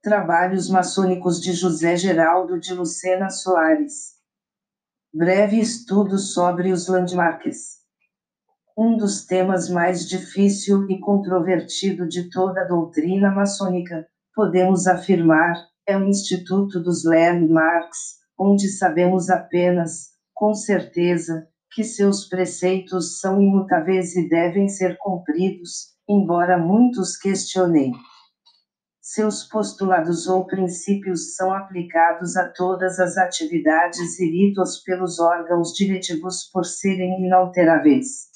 Trabalhos maçônicos de José Geraldo de Lucena Soares. Breve estudo sobre os landmarks. Um dos temas mais difícil e controvertido de toda a doutrina maçônica, podemos afirmar, é o Instituto dos Landmarks, onde sabemos apenas, com certeza, que seus preceitos são imutáveis e devem ser cumpridos, embora muitos questionem. Seus postulados ou princípios são aplicados a todas as atividades e ritos pelos órgãos diretivos por serem inalteráveis.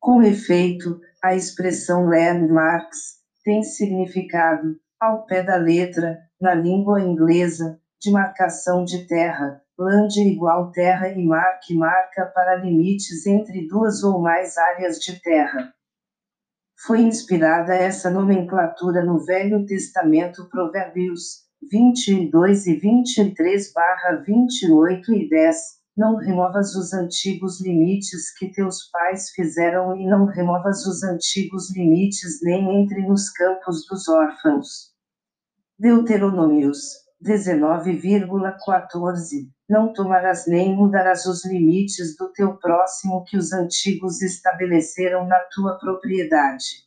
Com efeito, a expressão landmarks tem significado, ao pé da letra, na língua inglesa, de marcação de terra, land igual terra e mar que marca para limites entre duas ou mais áreas de terra. Foi inspirada essa nomenclatura no Velho Testamento Provérbios 22 e 23 barra 28 e 10. Não removas os antigos limites que teus pais fizeram e não removas os antigos limites nem entre nos campos dos órfãos. Deuteronômios 19,14 Não tomarás nem mudarás os limites do teu próximo que os antigos estabeleceram na tua propriedade.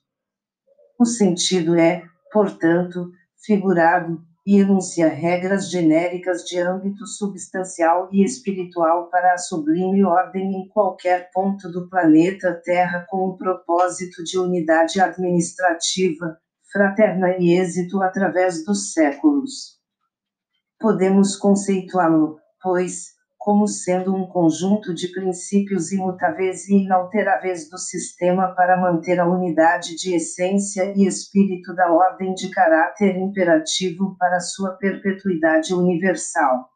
O sentido é, portanto, figurado, e enuncia regras genéricas de âmbito substancial e espiritual para a sublime ordem em qualquer ponto do planeta Terra com o propósito de unidade administrativa, fraterna e êxito através dos séculos podemos conceituá-lo, pois, como sendo um conjunto de princípios imutáveis e inalteráveis do sistema para manter a unidade de essência e espírito da ordem de caráter imperativo para sua perpetuidade universal.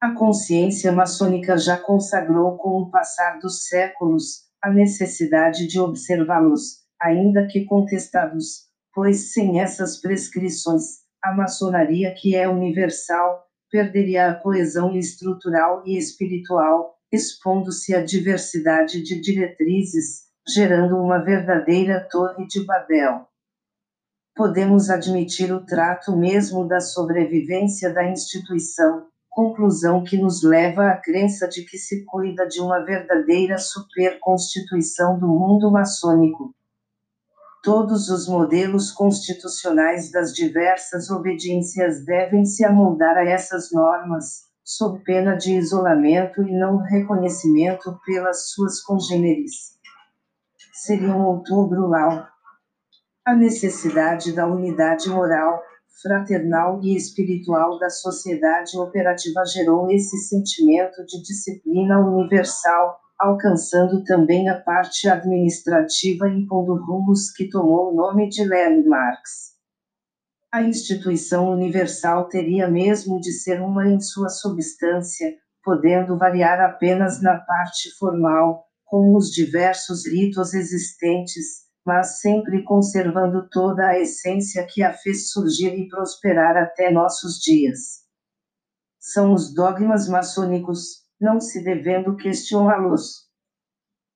A consciência maçônica já consagrou com o passar dos séculos a necessidade de observá-los, ainda que contestados, pois sem essas prescrições a maçonaria que é universal, perderia a coesão estrutural e espiritual, expondo-se à diversidade de diretrizes, gerando uma verdadeira torre de Babel. Podemos admitir o trato mesmo da sobrevivência da instituição, conclusão que nos leva à crença de que se cuida de uma verdadeira superconstituição do mundo maçônico todos os modelos constitucionais das diversas obediências devem se amoldar a essas normas, sob pena de isolamento e não reconhecimento pelas suas congêneres. Seria um outubro lau. A necessidade da unidade moral, fraternal e espiritual da sociedade operativa gerou esse sentimento de disciplina universal, alcançando também a parte administrativa impondo rumos que tomou o nome de landmarks. A instituição universal teria mesmo de ser uma em sua substância, podendo variar apenas na parte formal, com os diversos ritos existentes, mas sempre conservando toda a essência que a fez surgir e prosperar até nossos dias. São os dogmas maçônicos, não se devendo questioná-los.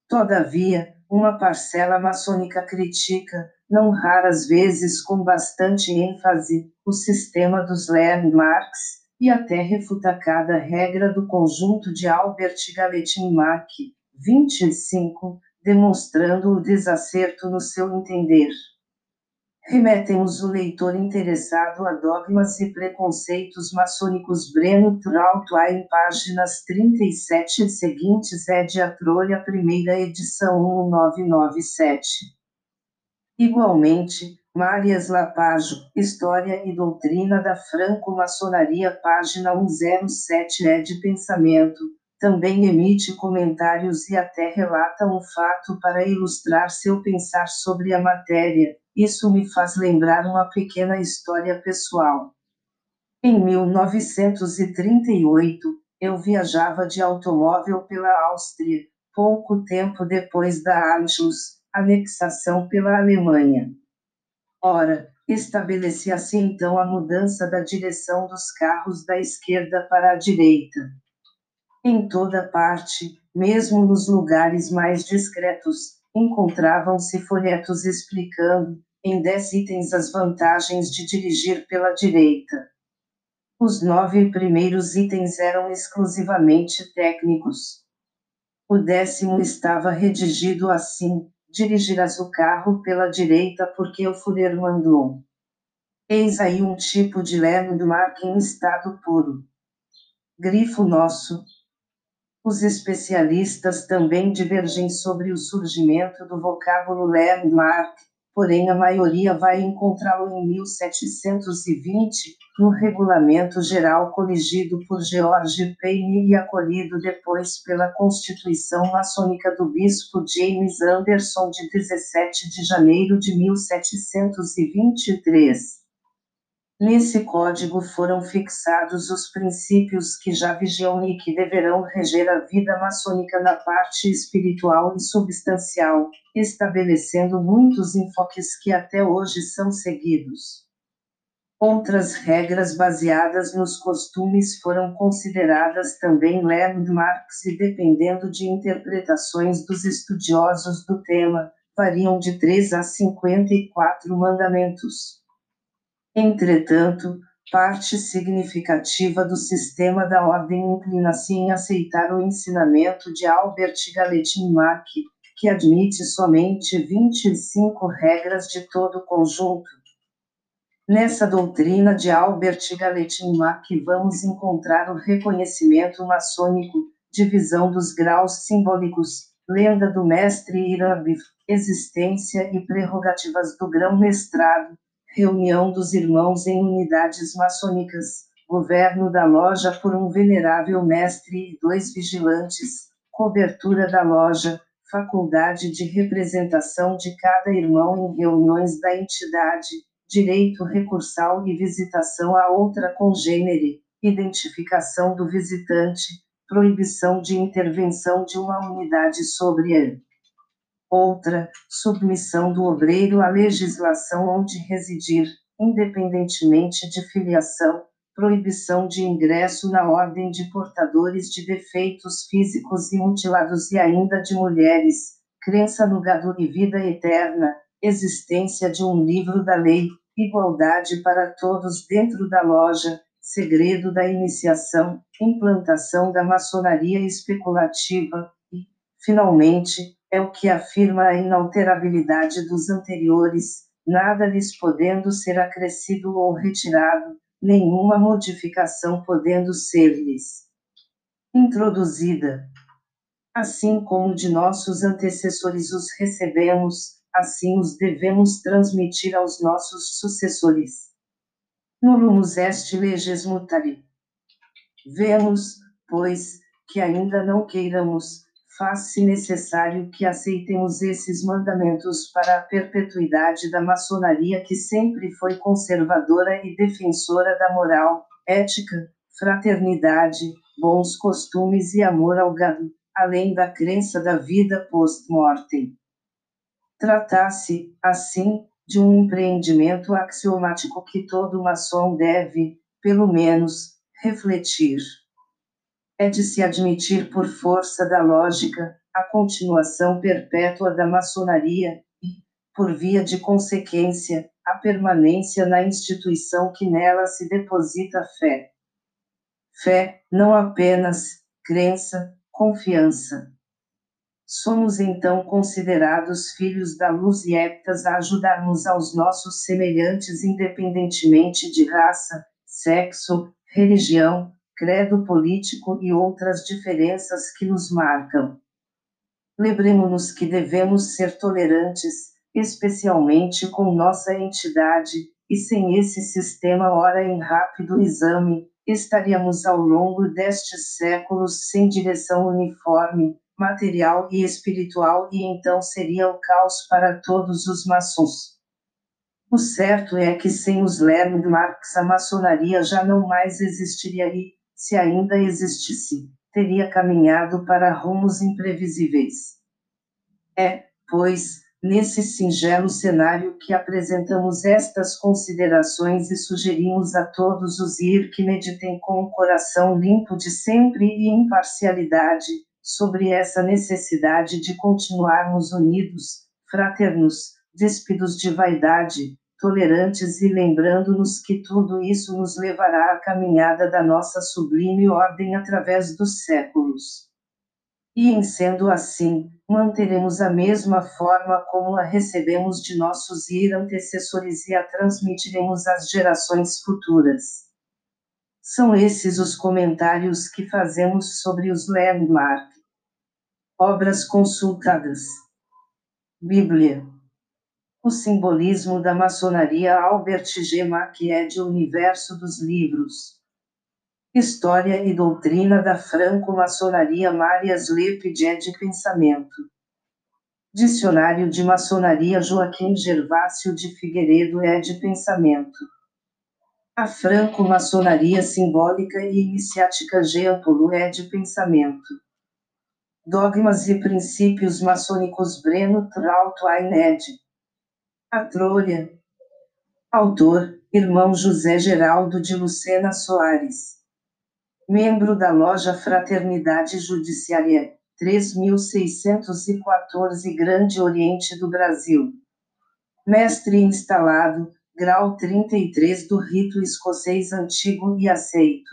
Todavia, uma parcela maçônica critica, não raras vezes com bastante ênfase, o sistema dos landmarks, e até refuta cada regra do conjunto de Albert Gallatin Mack, 25, demonstrando o desacerto no seu entender remetemos o leitor interessado a dogmas e preconceitos maçônicos Breno Trautwein, páginas 37 e seguintes, Ed a Trolha, primeira edição 1997. Igualmente, Marias Lapajo, História e Doutrina da Franco-Maçonaria, página 107 Ed Pensamento, também emite comentários e até relata um fato para ilustrar seu pensar sobre a matéria isso me faz lembrar uma pequena história pessoal. Em 1938, eu viajava de automóvel pela Áustria, pouco tempo depois da Anschluss, anexação pela Alemanha. Ora, estabelecia-se então a mudança da direção dos carros da esquerda para a direita. Em toda parte, mesmo nos lugares mais discretos, encontravam-se folhetos explicando, em 10 itens as vantagens de dirigir pela direita. Os nove primeiros itens eram exclusivamente técnicos. O décimo estava redigido assim: dirigirás o carro pela direita porque o Furer mandou. Eis aí um tipo de landmark em estado puro. Grifo nosso. Os especialistas também divergem sobre o surgimento do vocábulo landmark, porém a maioria vai encontrá-lo em 1720, no Regulamento Geral coligido por George Payne e acolhido depois pela Constituição Maçônica do Bispo James Anderson de 17 de janeiro de 1723. Nesse código foram fixados os princípios que já vigiam e que deverão reger a vida maçônica na parte espiritual e substancial, estabelecendo muitos enfoques que até hoje são seguidos. Outras regras baseadas nos costumes foram consideradas também landmarks e, dependendo de interpretações dos estudiosos do tema, variam de 3 a 54 mandamentos. Entretanto, parte significativa do sistema da ordem inclina-se em aceitar o ensinamento de Albert Gallatin Mack, que admite somente 25 regras de todo o conjunto. Nessa doutrina de Albert Gallatin Mack vamos encontrar o reconhecimento maçônico, divisão dos graus simbólicos, lenda do mestre Irabif, existência e prerrogativas do grão-mestrado, reunião dos irmãos em unidades maçônicas, governo da loja por um venerável mestre e dois vigilantes, cobertura da loja, faculdade de representação de cada irmão em reuniões da entidade, direito recursal e visitação a outra congênere, identificação do visitante, proibição de intervenção de uma unidade sobre ele. Outra, submissão do obreiro à legislação onde residir, independentemente de filiação, proibição de ingresso na ordem de portadores de defeitos físicos e mutilados e ainda de mulheres, crença no gado e vida eterna, existência de um livro da lei, igualdade para todos dentro da loja, segredo da iniciação, implantação da maçonaria especulativa e, finalmente, é o que afirma a inalterabilidade dos anteriores, nada lhes podendo ser acrescido ou retirado, nenhuma modificação podendo ser-lhes introduzida. Assim como de nossos antecessores os recebemos, assim os devemos transmitir aos nossos sucessores. Nulumus est leges mutari. Vemos, pois, que ainda não queiramos, faz-se necessário que aceitemos esses mandamentos para a perpetuidade da maçonaria que sempre foi conservadora e defensora da moral, ética, fraternidade, bons costumes e amor ao gado, além da crença da vida post-mortem. Tratasse, assim, de um empreendimento axiomático que todo maçom deve, pelo menos, refletir é de se admitir por força da lógica a continuação perpétua da maçonaria e, por via de consequência, a permanência na instituição que nela se deposita fé. Fé, não apenas crença, confiança. Somos então considerados filhos da luz e aptas a ajudarmos aos nossos semelhantes independentemente de raça, sexo, religião, credo político e outras diferenças que nos marcam. Lembremos-nos que devemos ser tolerantes, especialmente com nossa entidade, e sem esse sistema ora em rápido exame, estaríamos ao longo destes séculos sem direção uniforme, material e espiritual, e então seria o caos para todos os maçons. O certo é que sem os landmarks a maçonaria já não mais existiria e, se ainda existisse, teria caminhado para rumos imprevisíveis. É, pois, nesse singelo cenário que apresentamos estas considerações e sugerimos a todos os ir que meditem com o coração limpo de sempre e imparcialidade sobre essa necessidade de continuarmos unidos, fraternos, despidos de vaidade, tolerantes e lembrando-nos que tudo isso nos levará à caminhada da nossa sublime ordem através dos séculos. E em sendo assim, manteremos a mesma forma como a recebemos de nossos ir antecessores e a transmitiremos às gerações futuras. São esses os comentários que fazemos sobre os landmark. Obras consultadas. Bíblia. O simbolismo da maçonaria Albert G. Maquied Universo dos Livros. História e Doutrina da Franco-Maçonaria Marias Lepidé de Pensamento. Dicionário de Maçonaria Joaquim Gervásio de Figueiredo é de Pensamento. A Franco-Maçonaria Simbólica e Iniciática Jean é de Pensamento. Dogmas e Princípios Maçônicos Breno Trauto Ained. A Trolha. Autor, irmão José Geraldo de Lucena Soares. Membro da Loja Fraternidade Judiciária, 3614 Grande Oriente do Brasil. Mestre instalado, grau 33 do rito escocês antigo e aceito.